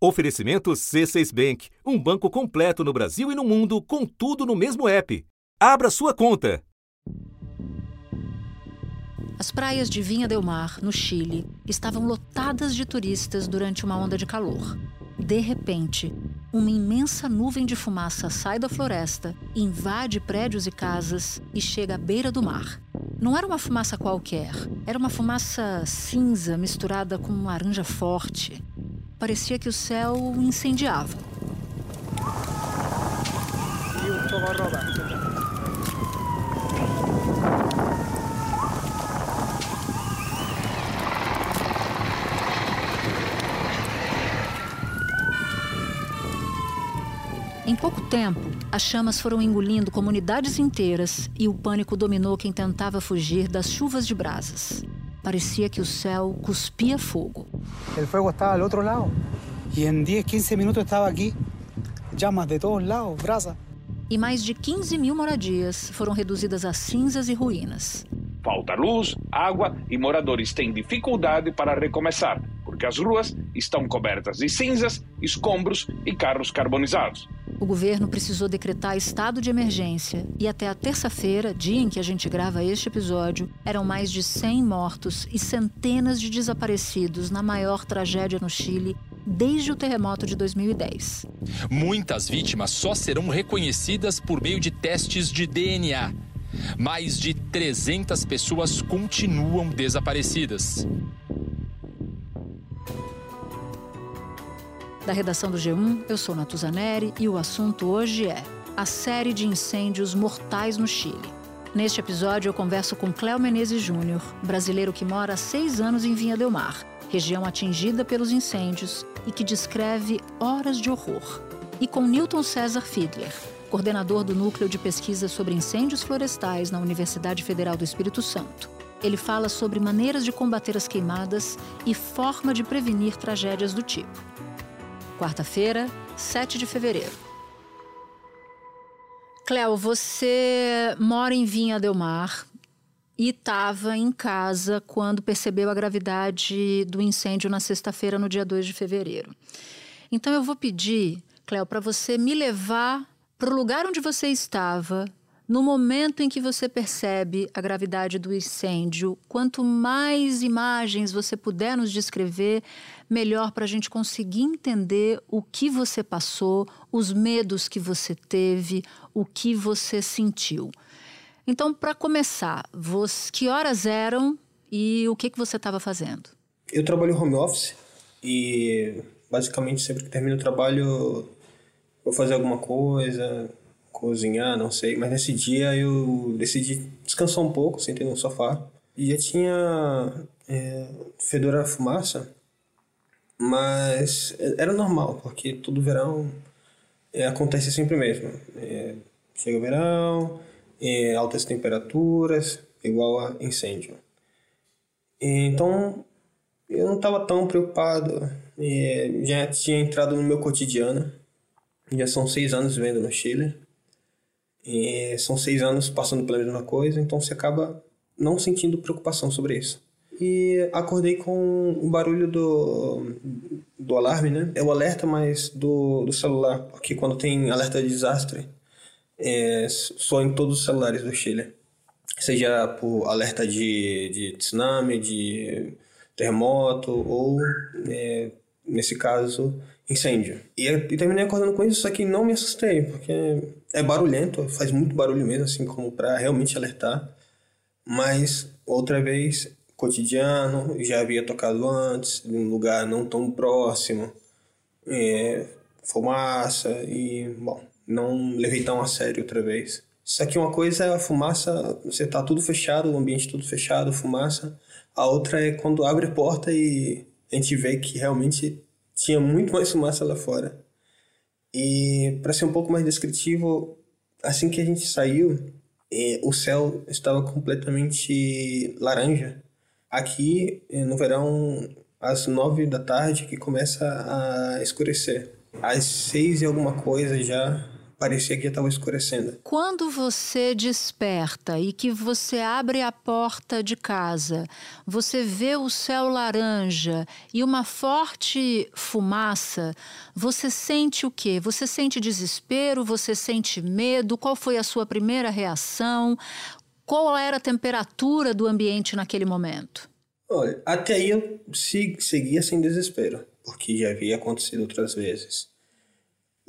Oferecimento C6 Bank, um banco completo no Brasil e no mundo, com tudo no mesmo app. Abra sua conta. As praias de Vinha del Mar, no Chile, estavam lotadas de turistas durante uma onda de calor. De repente, uma imensa nuvem de fumaça sai da floresta, invade prédios e casas e chega à beira do mar. Não era uma fumaça qualquer, era uma fumaça cinza misturada com laranja forte. Parecia que o céu incendiava. Em pouco tempo, as chamas foram engolindo comunidades inteiras e o pânico dominou quem tentava fugir das chuvas de brasas. Parecia que o céu cuspia fogo. O fogo estava ao outro lado. E em 10, 15 minutos estava aqui. Chamas de todos lados, brasa. E mais de 15 mil moradias foram reduzidas a cinzas e ruínas. Falta luz, água e moradores têm dificuldade para recomeçar, porque as ruas estão cobertas de cinzas, escombros e carros carbonizados. O governo precisou decretar estado de emergência e até a terça-feira, dia em que a gente grava este episódio, eram mais de 100 mortos e centenas de desaparecidos na maior tragédia no Chile desde o terremoto de 2010. Muitas vítimas só serão reconhecidas por meio de testes de DNA. Mais de 300 pessoas continuam desaparecidas. Da redação do G1, eu sou Natuzaneri e o assunto hoje é a série de incêndios mortais no Chile. Neste episódio, eu converso com Cléo Menezes Júnior, brasileiro que mora há seis anos em Vinha del Mar, região atingida pelos incêndios e que descreve horas de horror. E com Newton César Fiedler, coordenador do Núcleo de Pesquisa sobre Incêndios Florestais na Universidade Federal do Espírito Santo. Ele fala sobre maneiras de combater as queimadas e forma de prevenir tragédias do tipo. Quarta-feira, 7 de fevereiro. Cléo, você mora em Vinha Del Mar e estava em casa quando percebeu a gravidade do incêndio na sexta-feira, no dia 2 de fevereiro. Então eu vou pedir, Cléo, para você me levar para o lugar onde você estava no momento em que você percebe a gravidade do incêndio, quanto mais imagens você puder nos descrever, melhor para a gente conseguir entender o que você passou, os medos que você teve, o que você sentiu. Então, para começar, você, que horas eram e o que, que você estava fazendo? Eu trabalho home office e basicamente sempre que termino o trabalho vou fazer alguma coisa, cozinhar, não sei. Mas nesse dia eu decidi descansar um pouco, sentei no sofá. E já tinha é, fedor a fumaça, mas era normal, porque todo verão é, acontece sempre mesmo. É, chega o verão, é, altas temperaturas, igual a incêndio. então eu não estava tão preocupado, é, já tinha entrado no meu cotidiano. Já são seis anos vivendo no Chile. E são seis anos passando pela mesma coisa, então você acaba não sentindo preocupação sobre isso. E acordei com o barulho do, do alarme, né? É o alerta, mas do, do celular, porque quando tem alerta de desastre, é, em todos os celulares do Chile. Seja por alerta de, de tsunami, de terremoto ou, é, nesse caso, incêndio. E, e terminei acordando com isso, só que não me assustei, porque é barulhento, faz muito barulho mesmo, assim, como para realmente alertar. Mas, outra vez, cotidiano, já havia tocado antes, em um lugar não tão próximo, é, fumaça, e, bom, não levei tão a sério outra vez. Isso aqui uma coisa é a fumaça, você tá tudo fechado, o ambiente tudo fechado, fumaça. A outra é quando abre a porta e a gente vê que realmente tinha muito mais fumaça lá fora. E para ser um pouco mais descritivo, assim que a gente saiu, eh, o céu estava completamente laranja. Aqui eh, no verão, às nove da tarde, que começa a escurecer. Às seis e alguma coisa já parecia que estava escurecendo. Quando você desperta e que você abre a porta de casa, você vê o céu laranja e uma forte fumaça, você sente o quê? Você sente desespero? Você sente medo? Qual foi a sua primeira reação? Qual era a temperatura do ambiente naquele momento? Olha, até aí eu seguia sem desespero, porque já havia acontecido outras vezes.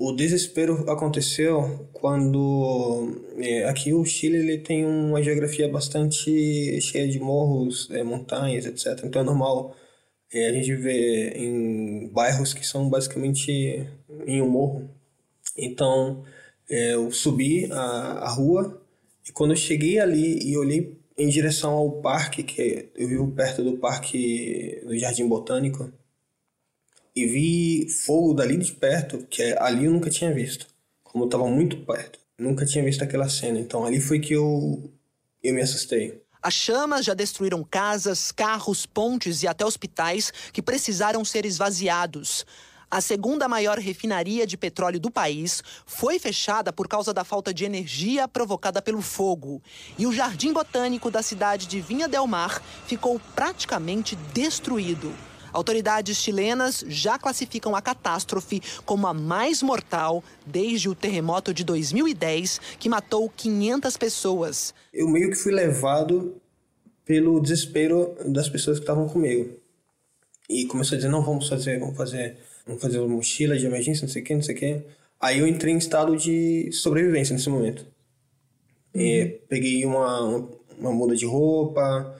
O desespero aconteceu quando é, aqui o Chile ele tem uma geografia bastante cheia de morros, é, montanhas, etc. Então é normal é, a gente ver em bairros que são basicamente em um morro. Então é, eu subi a, a rua e quando eu cheguei ali e olhei em direção ao parque, que eu vivo perto do parque do Jardim Botânico, e vi fogo dali de perto, que é, ali eu nunca tinha visto. Como eu estava muito perto, nunca tinha visto aquela cena. Então ali foi que eu, eu me assustei. As chamas já destruíram casas, carros, pontes e até hospitais que precisaram ser esvaziados. A segunda maior refinaria de petróleo do país foi fechada por causa da falta de energia provocada pelo fogo. E o jardim botânico da cidade de Vinha Del Mar ficou praticamente destruído. Autoridades chilenas já classificam a catástrofe como a mais mortal desde o terremoto de 2010, que matou 500 pessoas. Eu meio que fui levado pelo desespero das pessoas que estavam comigo. E começou a dizer: não, vamos fazer, vamos fazer, vamos fazer uma mochila de emergência, não sei o que, não sei o que. Aí eu entrei em estado de sobrevivência nesse momento. Uhum. peguei uma, uma muda de roupa,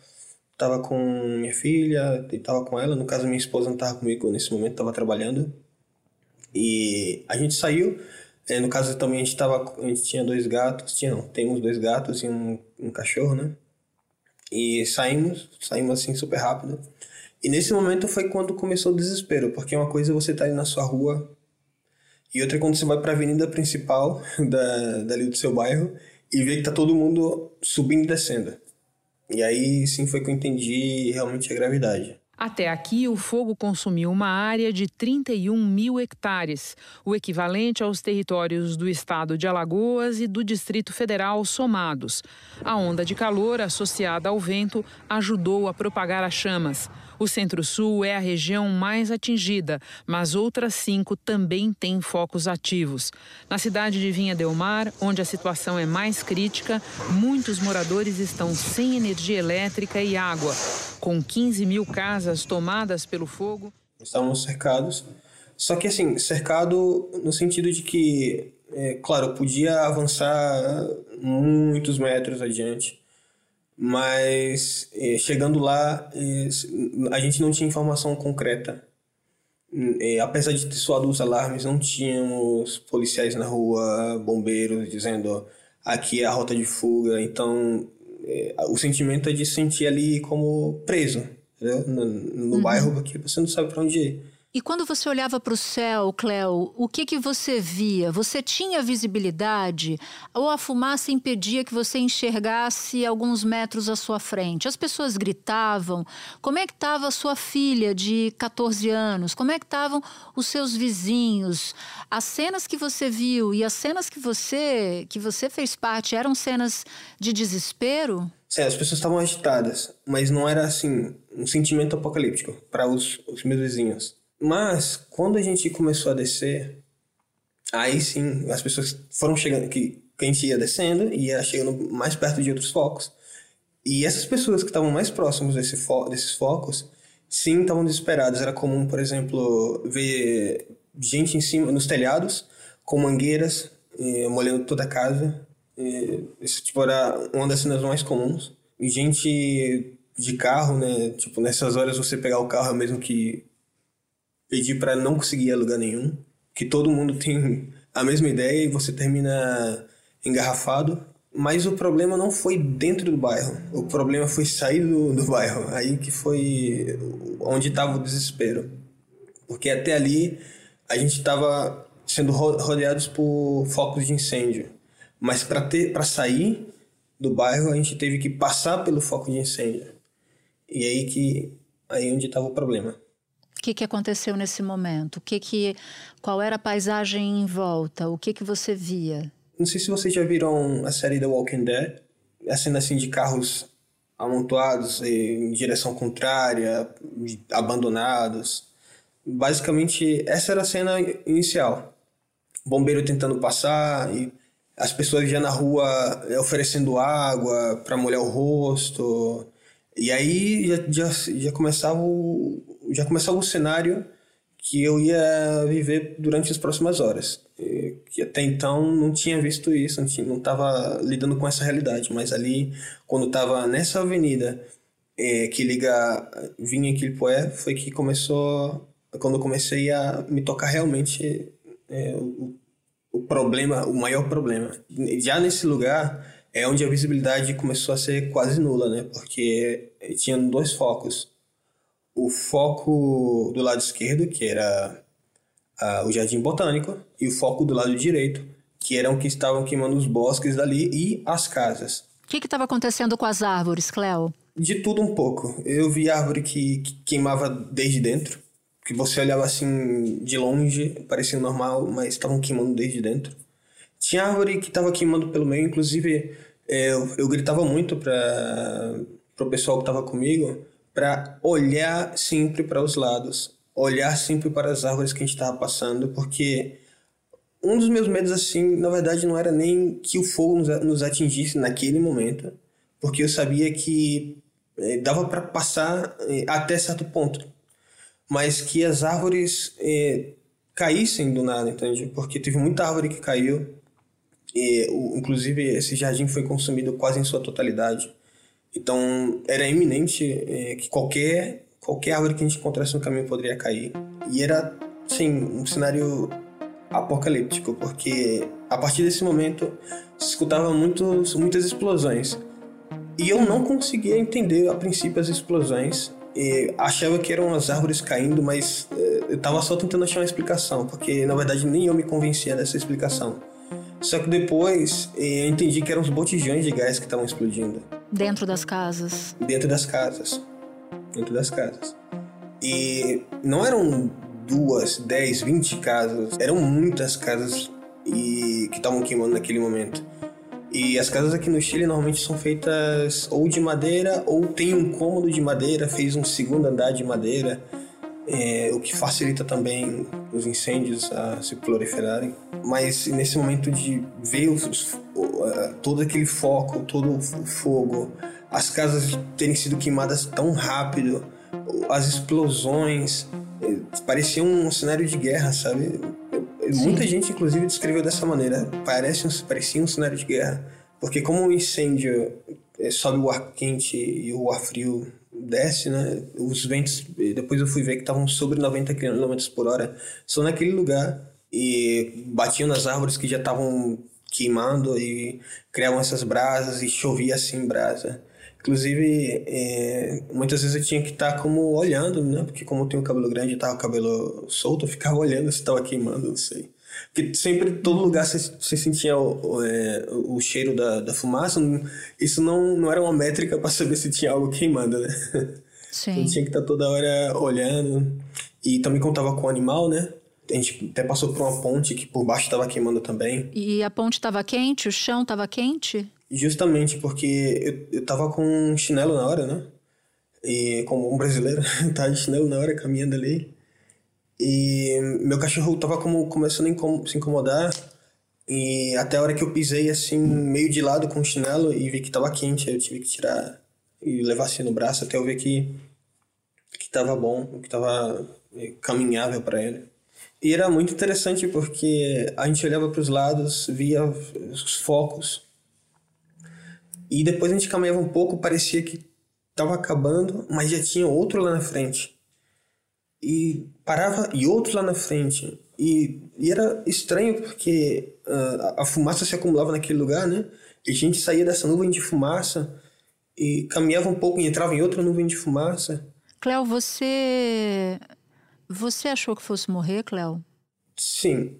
tava com minha filha e tava com ela. No caso, minha esposa não tava comigo nesse momento, tava trabalhando. E a gente saiu. É, no caso também a gente tava, a gente tinha dois gatos, tinha não, temos dois gatos e um, um cachorro, né? E saímos, saímos assim super rápido. E nesse momento foi quando começou o desespero, porque uma coisa é você tá ali na sua rua e outra é quando você vai para a avenida principal da, dali do seu bairro e vê que tá todo mundo subindo e descendo. E aí sim foi que eu entendi realmente a gravidade. Até aqui, o fogo consumiu uma área de 31 mil hectares, o equivalente aos territórios do estado de Alagoas e do Distrito Federal somados. A onda de calor associada ao vento ajudou a propagar as chamas. O Centro-Sul é a região mais atingida, mas outras cinco também têm focos ativos. Na cidade de Vinha Del Mar, onde a situação é mais crítica, muitos moradores estão sem energia elétrica e água. Com 15 mil casas tomadas pelo fogo. Estávamos cercados. Só que, assim, cercado no sentido de que, é, claro, podia avançar muitos metros adiante mas eh, chegando lá eh, a gente não tinha informação concreta. Eh, apesar de ter soado os alarmes, não tínhamos policiais na rua, bombeiros dizendo aqui é a rota de fuga. Então o sentimento é de sentir ali como preso entendeu? no, no uhum. bairro, porque você não sabe para onde ir. E quando você olhava para o céu, Cleo, o que, que você via? Você tinha visibilidade ou a fumaça impedia que você enxergasse alguns metros à sua frente? As pessoas gritavam? Como é que estava a sua filha de 14 anos? Como é que estavam os seus vizinhos? As cenas que você viu e as cenas que você que você fez parte eram cenas de desespero? Sim, as pessoas estavam agitadas, mas não era assim um sentimento apocalíptico para os, os meus vizinhos. Mas quando a gente começou a descer, aí sim as pessoas foram chegando, que, que a gente ia descendo e ia chegando mais perto de outros focos. E essas pessoas que estavam mais próximas desse fo desses focos, sim, estavam desesperadas. Era comum, por exemplo, ver gente em cima, nos telhados, com mangueiras, eh, molhando toda a casa. Eh, esse tipo era uma das cenas mais comuns. E gente de carro, né? Tipo, nessas horas você pegar o carro é mesmo que pedir para não conseguir alugar nenhum, que todo mundo tem a mesma ideia e você termina engarrafado. Mas o problema não foi dentro do bairro, o problema foi sair do, do bairro, aí que foi onde estava o desespero. Porque até ali a gente estava sendo rodeados por focos de incêndio. Mas para sair do bairro a gente teve que passar pelo foco de incêndio. E aí que aí onde estava o problema. O que, que aconteceu nesse momento? O que que, qual era a paisagem em volta? O que que você via? Não sei se vocês já viram a série The Walking Dead, a cena assim de carros amontoados em direção contrária, abandonados. Basicamente, essa era a cena inicial. Bombeiro tentando passar e as pessoas já na rua oferecendo água para molhar o rosto. E aí já, já, já começava o, já começava o cenário que eu ia viver durante as próximas horas. Que até então não tinha visto isso, não estava lidando com essa realidade, mas ali, quando estava nessa avenida é, que liga Vinha e Quilpoé, foi que começou, quando eu comecei a me tocar realmente é, o, o problema, o maior problema. Já nesse lugar é onde a visibilidade começou a ser quase nula, né? Porque tinha dois focos o foco do lado esquerdo, que era o Jardim Botânico, e o foco do lado direito, que eram que estavam queimando os bosques dali e as casas. O que estava acontecendo com as árvores, Cleo? De tudo um pouco. Eu vi árvore que, que queimava desde dentro, que você olhava assim de longe, parecia normal, mas estavam queimando desde dentro. Tinha árvore que estava queimando pelo meio, inclusive é, eu, eu gritava muito para o pessoal que estava comigo para olhar sempre para os lados, olhar sempre para as árvores que a gente estava passando, porque um dos meus medos, assim, na verdade, não era nem que o fogo nos atingisse naquele momento, porque eu sabia que eh, dava para passar eh, até certo ponto, mas que as árvores eh, caíssem do nada, entende? Porque teve muita árvore que caiu, e, o, inclusive esse jardim foi consumido quase em sua totalidade. Então era iminente é, que qualquer qualquer árvore que a gente encontrasse no caminho poderia cair. E era, sim, um cenário apocalíptico, porque a partir desse momento se escutava muitos, muitas explosões. E eu não conseguia entender a princípio as explosões. E achava que eram as árvores caindo, mas é, eu estava só tentando achar uma explicação, porque na verdade nem eu me convencia dessa explicação. Só que depois é, eu entendi que eram os botijões de gás que estavam explodindo. Dentro das casas. Dentro das casas. Dentro das casas. E não eram duas, dez, vinte casas, eram muitas casas e que estavam queimando naquele momento. E as casas aqui no Chile normalmente são feitas ou de madeira ou tem um cômodo de madeira, fez um segundo andar de madeira é, o que facilita também os incêndios a se proliferarem. Mas nesse momento de ver os, todo aquele foco, todo o fogo, as casas terem sido queimadas tão rápido, as explosões, é, parecia um cenário de guerra, sabe? Sim. Muita gente, inclusive, descreveu dessa maneira. Parece um, parecia um cenário de guerra. Porque como o incêndio é, sobe o ar quente e o ar frio desce, né? Os ventos, depois eu fui ver que estavam sobre 90 km por hora, só naquele lugar e batiam nas árvores que já estavam queimando e criavam essas brasas e chovia assim brasa. Inclusive, é, muitas vezes eu tinha que estar tá como olhando, né? Porque como eu tenho cabelo grande e tava o cabelo solto, eu ficava olhando se estava queimando, não sei. Porque sempre, todo lugar você, sentia o, o, é, o cheiro da, da fumaça. Isso não, não era uma métrica para saber se tinha algo queimando, né? Sim. Então tinha que estar tá toda hora olhando. E também contava com o animal, né? A gente até passou por uma ponte que por baixo estava queimando também. E a ponte estava quente? O chão estava quente? Justamente porque eu, eu tava com um chinelo na hora, né? E como um brasileiro, tava de chinelo na hora, caminhando ali. E meu cachorro tava como começando a se incomodar. E até a hora que eu pisei assim, meio de lado com o chinelo e vi que tava quente, eu tive que tirar e levar assim no braço até eu ver que que tava bom, que tava eh, caminhável para ele. E era muito interessante porque a gente olhava para os lados, via os focos. E depois a gente caminhava um pouco, parecia que estava acabando, mas já tinha outro lá na frente e parava e outro lá na frente. E, e era estranho porque uh, a fumaça se acumulava naquele lugar, né? E a gente saía dessa nuvem de fumaça e caminhava um pouco e entrava em outra nuvem de fumaça. Cléo, você. Você achou que fosse morrer, Cléo? Sim.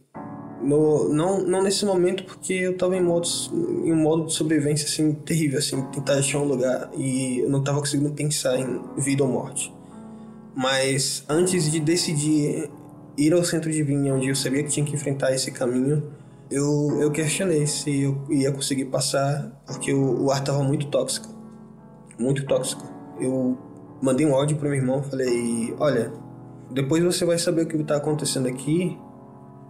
No, não, não nesse momento, porque eu estava em, modos, em um modo de sobrevivência assim, terrível, assim, tentar achar um lugar e eu não estava conseguindo pensar em vida ou morte. Mas antes de decidir ir ao centro de vinha, onde eu sabia que tinha que enfrentar esse caminho, eu, eu questionei se eu ia conseguir passar, porque o, o ar estava muito tóxico. Muito tóxico. Eu mandei um áudio para meu irmão, falei: Olha, depois você vai saber o que está acontecendo aqui,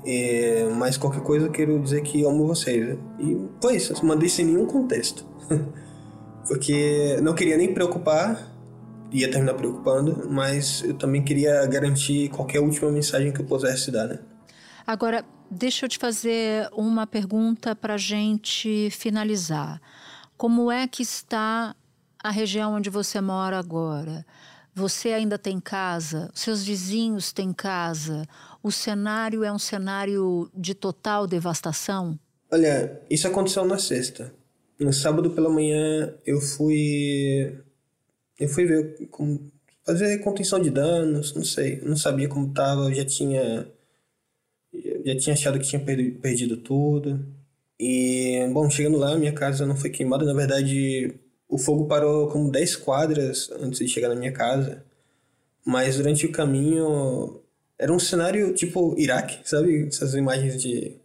é, mas qualquer coisa eu quero dizer que amo vocês. E foi isso, mandei sem nenhum contexto. porque não queria nem preocupar, ia terminar preocupando, mas eu também queria garantir qualquer última mensagem que eu pudesse dar, né? Agora, deixa eu te fazer uma pergunta para a gente finalizar. Como é que está a região onde você mora agora? Você ainda tem casa? Seus vizinhos têm casa? O cenário é um cenário de total devastação? Olha, isso aconteceu na sexta. No sábado pela manhã eu fui eu fui ver como fazer contenção de danos, não sei, não sabia como tava, já tinha já tinha achado que tinha perdido tudo. E bom, chegando lá, minha casa não foi queimada, na verdade, o fogo parou como 10 quadras antes de chegar na minha casa. Mas durante o caminho era um cenário tipo Iraque, sabe? Essas imagens de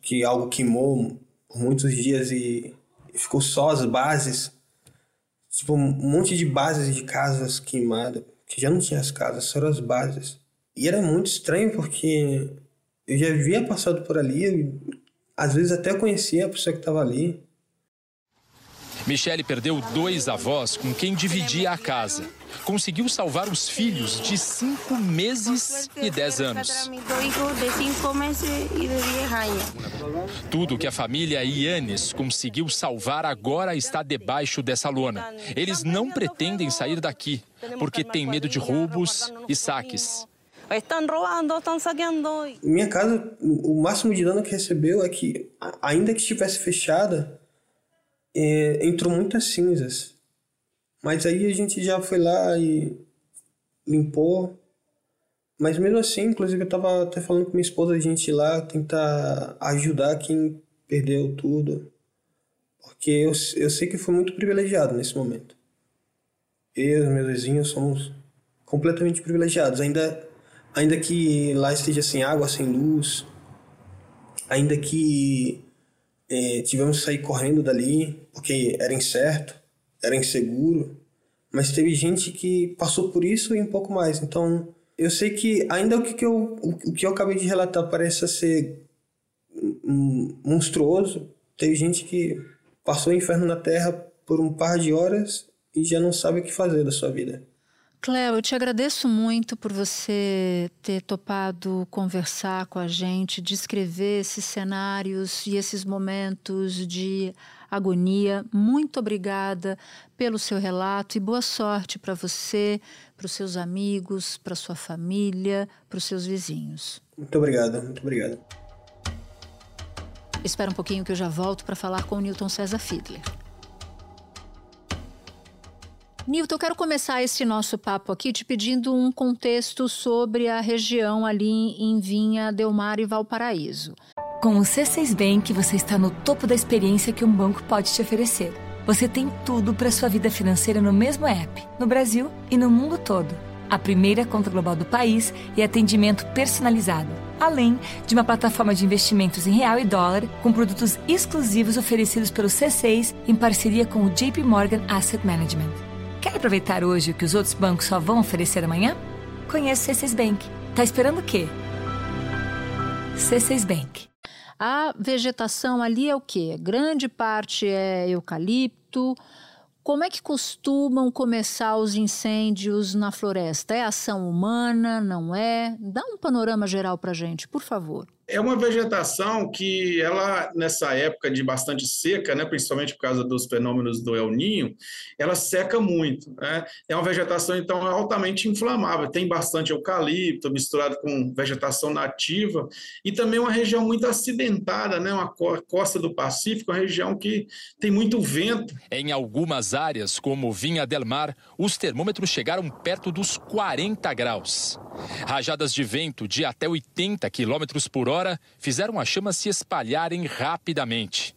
que algo queimou por muitos dias e ficou só as bases tipo, um monte de bases de casas queimadas, que já não tinha as casas, só as bases. E era muito estranho porque eu já havia passado por ali, às vezes até conhecia a pessoa que estava ali. Michele perdeu dois avós com quem dividia a casa. Conseguiu salvar os filhos de cinco meses e dez anos. Tudo que a família Ianes conseguiu salvar agora está debaixo dessa lona. Eles não pretendem sair daqui, porque têm medo de roubos e saques. Estão roubando, estão saqueando. Minha casa, o máximo de dano que recebeu é que, ainda que estivesse fechada, é, entrou muitas cinzas. Mas aí a gente já foi lá e limpou. Mas mesmo assim, inclusive eu estava até falando com minha esposa a gente ir lá tentar ajudar quem perdeu tudo. Porque eu, eu sei que fui muito privilegiado nesse momento. Eu e meus vizinhos somos completamente privilegiados. Ainda, ainda que lá esteja sem água, sem luz, ainda que é, tivemos que sair correndo dali, porque era incerto, era inseguro. Mas teve gente que passou por isso e um pouco mais. Então, eu sei que ainda o que, eu, o que eu acabei de relatar parece ser monstruoso, teve gente que passou o inferno na Terra por um par de horas e já não sabe o que fazer da sua vida. Cléo, eu te agradeço muito por você ter topado conversar com a gente, descrever esses cenários e esses momentos de agonia. Muito obrigada pelo seu relato e boa sorte para você, para os seus amigos, para sua família, para os seus vizinhos. Muito obrigado, muito obrigado. Espera um pouquinho que eu já volto para falar com o Newton César Fiedler. Nilton, eu quero começar esse nosso papo aqui te pedindo um contexto sobre a região ali em Vinha, Delmar e Valparaíso. Com o C6 Bank, você está no topo da experiência que um banco pode te oferecer. Você tem tudo para sua vida financeira no mesmo app, no Brasil e no mundo todo. A primeira conta global do país e atendimento personalizado, além de uma plataforma de investimentos em real e dólar com produtos exclusivos oferecidos pelo C6 em parceria com o JP Morgan Asset Management. Aproveitar hoje o que os outros bancos só vão oferecer amanhã? Conheça o C6 Bank. Tá esperando o quê? C6 Bank. A vegetação ali é o quê? Grande parte é eucalipto. Como é que costumam começar os incêndios na floresta? É ação humana? Não é? Dá um panorama geral para gente, por favor. É uma vegetação que ela, nessa época de bastante seca, né, principalmente por causa dos fenômenos do El Ninho, ela seca muito. Né? É uma vegetação, então, altamente inflamável. Tem bastante eucalipto misturado com vegetação nativa e também uma região muito acidentada, né? uma costa do Pacífico, uma região que tem muito vento. Em algumas áreas, como Vinha del Mar, os termômetros chegaram perto dos 40 graus. Rajadas de vento de até 80 km por hora fizeram as chamas se espalharem rapidamente.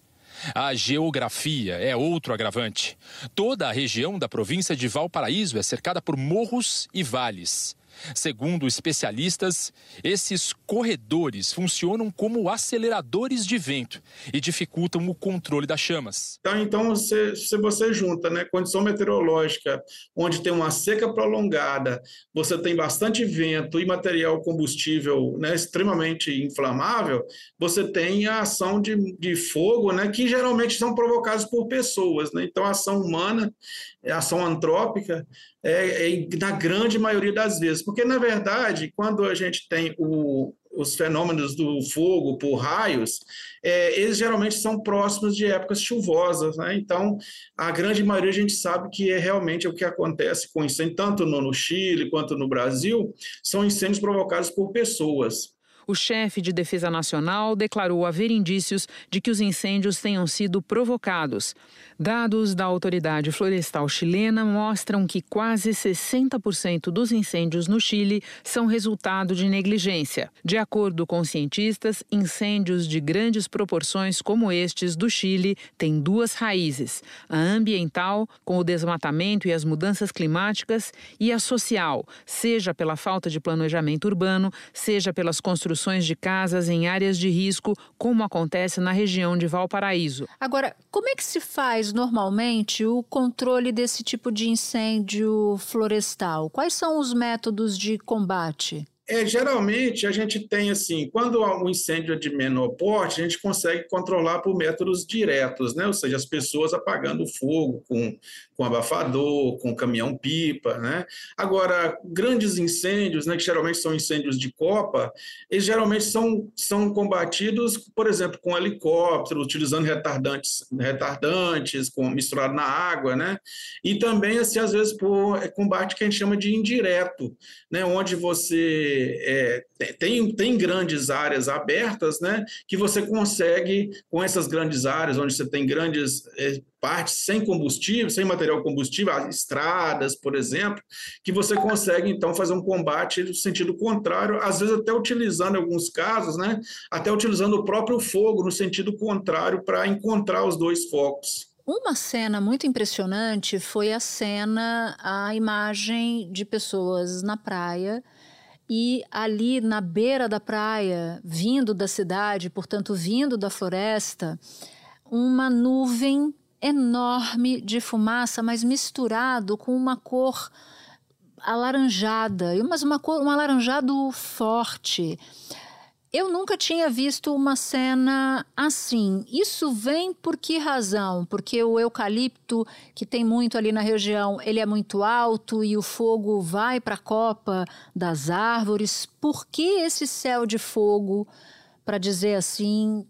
A geografia é outro agravante. Toda a região da província de Valparaíso é cercada por morros e vales. Segundo especialistas, esses corredores funcionam como aceleradores de vento e dificultam o controle das chamas. Então, então se, se você junta né, condição meteorológica, onde tem uma seca prolongada, você tem bastante vento e material combustível né, extremamente inflamável, você tem a ação de, de fogo, né, que geralmente são provocados por pessoas. Né? Então, a ação humana, a ação antrópica, é, é, na grande maioria das vezes. Porque, na verdade, quando a gente tem o, os fenômenos do fogo por raios, é, eles geralmente são próximos de épocas chuvosas. Né? Então, a grande maioria a gente sabe que é realmente o que acontece com incêndio, tanto no, no Chile quanto no Brasil, são incêndios provocados por pessoas. O chefe de Defesa Nacional declarou haver indícios de que os incêndios tenham sido provocados. Dados da autoridade florestal chilena mostram que quase 60% dos incêndios no Chile são resultado de negligência. De acordo com cientistas, incêndios de grandes proporções como estes do Chile têm duas raízes: a ambiental, com o desmatamento e as mudanças climáticas, e a social, seja pela falta de planejamento urbano, seja pelas construções de casas em áreas de risco, como acontece na região de Valparaíso. Agora, como é que se faz normalmente o controle desse tipo de incêndio florestal? Quais são os métodos de combate? É, geralmente a gente tem assim, quando o um incêndio de menor porte, a gente consegue controlar por métodos diretos, né? Ou seja, as pessoas apagando o fogo com, com abafador, com caminhão-pipa, né? Agora, grandes incêndios, né, que geralmente são incêndios de copa, eles geralmente são, são combatidos, por exemplo, com helicóptero, utilizando retardantes, retardantes com, misturado na água, né? E também, assim, às vezes, por é, combate que a gente chama de indireto, né? Onde você é, tem, tem grandes áreas abertas, né, que você consegue, com essas grandes áreas, onde você tem grandes é, partes sem combustível, sem material combustível, estradas, por exemplo, que você consegue, então, fazer um combate no sentido contrário, às vezes até utilizando, em alguns casos, né, até utilizando o próprio fogo no sentido contrário para encontrar os dois focos. Uma cena muito impressionante foi a cena, a imagem de pessoas na praia e ali na beira da praia, vindo da cidade, portanto, vindo da floresta, uma nuvem enorme de fumaça, mas misturado com uma cor alaranjada, mas uma cor, um alaranjado forte. Eu nunca tinha visto uma cena assim. Isso vem por que razão? Porque o eucalipto, que tem muito ali na região, ele é muito alto e o fogo vai para a copa das árvores. Por que esse céu de fogo, para dizer assim,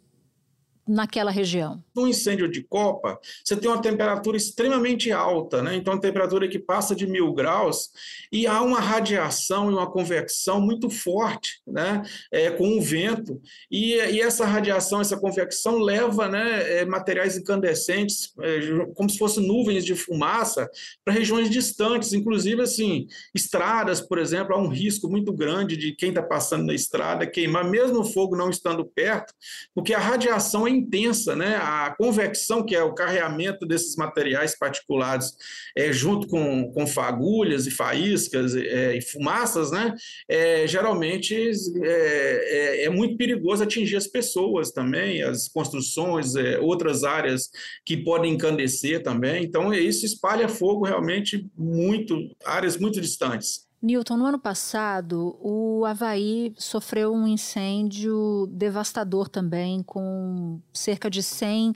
naquela região? No incêndio de copa, você tem uma temperatura extremamente alta, né? então a temperatura que passa de mil graus, e há uma radiação e uma convecção muito forte né? É, com o vento, e, e, essa radiação, essa convecção leva né, é, materiais incandescentes, é, como se fossem nuvens de fumaça, para regiões distantes, inclusive assim, estradas, por exemplo, há um risco muito grande de quem está passando na estrada queimar, mesmo o fogo não estando perto, porque a radiação é intensa, né? A convecção, que é o carreamento desses materiais particulados é, junto com, com fagulhas e faíscas é, e fumaças, né? É, geralmente é, é, é, muito perigoso atingir as pessoas também, as construções, é, outras áreas que podem encandecer também. Então, isso espalha fogo realmente muito, áreas muito distantes. Newton, no ano passado, o Havaí sofreu um incêndio devastador também, com cerca de 100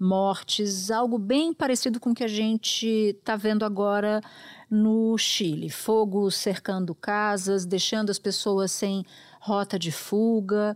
mortes, algo bem parecido com o que a gente está vendo agora no Chile. Fogo cercando casas, deixando as pessoas sem rota de fuga.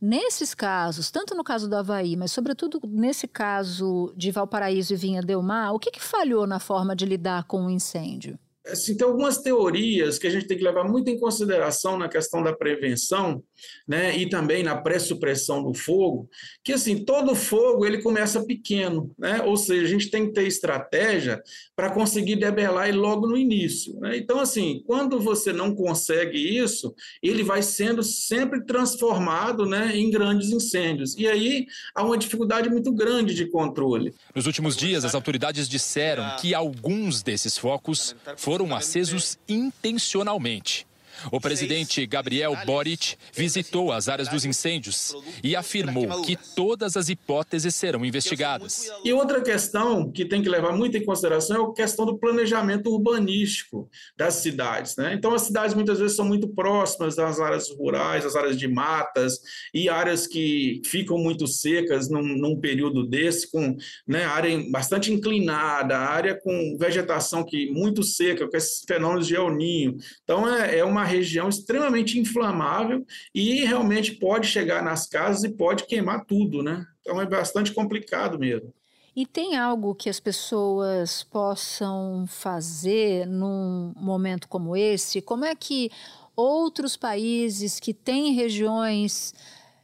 Nesses casos, tanto no caso do Havaí, mas sobretudo nesse caso de Valparaíso e Vinha Del Mar, o que, que falhou na forma de lidar com o incêndio? Assim, tem algumas teorias que a gente tem que levar muito em consideração na questão da prevenção, né, e também na pré-supressão do fogo, que assim, todo fogo ele começa pequeno, né? Ou seja, a gente tem que ter estratégia para conseguir debelar ele logo no início, né? Então assim, quando você não consegue isso, ele vai sendo sempre transformado, né, em grandes incêndios. E aí há uma dificuldade muito grande de controle. Nos últimos dias, as autoridades disseram que alguns desses focos foram foram acesos intencionalmente. O presidente Gabriel Boric visitou as áreas dos incêndios e afirmou que todas as hipóteses serão investigadas. E outra questão que tem que levar muito em consideração é a questão do planejamento urbanístico das cidades. Né? Então, as cidades muitas vezes são muito próximas das áreas rurais, das áreas de matas e áreas que ficam muito secas num, num período desse, com né, área bastante inclinada, área com vegetação que muito seca, com esses fenômenos de El Ninho. Então, é, é uma região extremamente inflamável e realmente pode chegar nas casas e pode queimar tudo, né? Então é bastante complicado mesmo. E tem algo que as pessoas possam fazer num momento como esse? Como é que outros países que têm regiões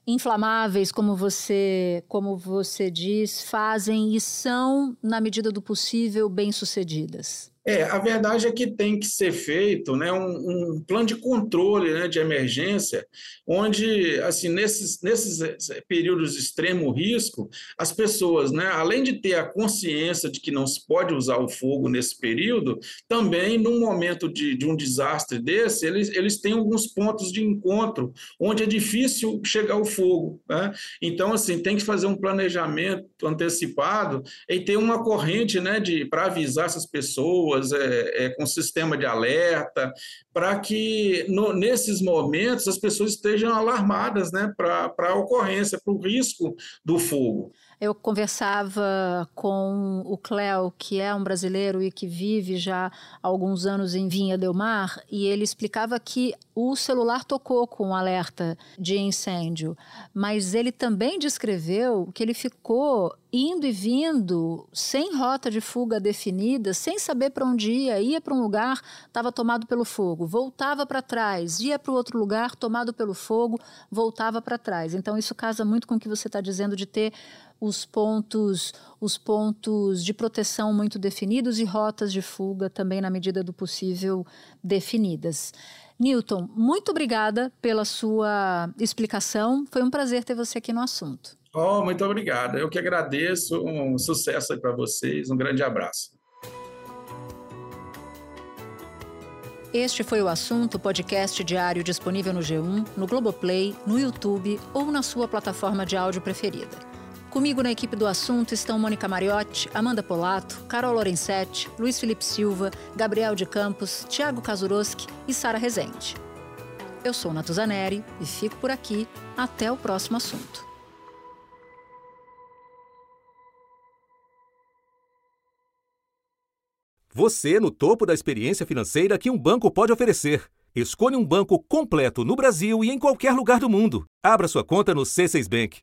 inflamáveis, como você, como você diz, fazem e são, na medida do possível, bem-sucedidas? É, a verdade é que tem que ser feito né, um, um plano de controle né, de emergência, onde, assim, nesses, nesses eh, períodos de extremo risco, as pessoas, né, além de ter a consciência de que não se pode usar o fogo nesse período, também, num momento de, de um desastre desse, eles, eles têm alguns pontos de encontro, onde é difícil chegar o fogo. Né? Então, assim, tem que fazer um planejamento antecipado e ter uma corrente né, para avisar essas pessoas, pessoas, é, é, com sistema de alerta, para que no, nesses momentos as pessoas estejam alarmadas né, para a ocorrência, para o risco do fogo. Eu conversava com o Cléo, que é um brasileiro e que vive já há alguns anos em Vinha Del Mar, e ele explicava que o celular tocou com um alerta de incêndio, mas ele também descreveu que ele ficou indo e vindo, sem rota de fuga definida, sem saber para onde ia, ia para um lugar, estava tomado pelo fogo, voltava para trás, ia para o outro lugar, tomado pelo fogo, voltava para trás. Então isso casa muito com o que você está dizendo de ter os pontos, os pontos de proteção muito definidos e rotas de fuga também na medida do possível definidas. Newton, muito obrigada pela sua explicação. Foi um prazer ter você aqui no assunto. Oh, muito obrigado. Eu que agradeço. Um sucesso aí para vocês. Um grande abraço. Este foi o assunto podcast diário disponível no G1, no Globoplay, no YouTube ou na sua plataforma de áudio preferida. Comigo na equipe do assunto estão Mônica Mariotti, Amanda Polato, Carol Lorenzetti, Luiz Felipe Silva, Gabriel de Campos, Tiago Kazuroski e Sara Rezende. Eu sou Natuzaneri e fico por aqui. Até o próximo assunto. Você no topo da experiência financeira que um banco pode oferecer. Escolha um banco completo no Brasil e em qualquer lugar do mundo. Abra sua conta no C6 Bank.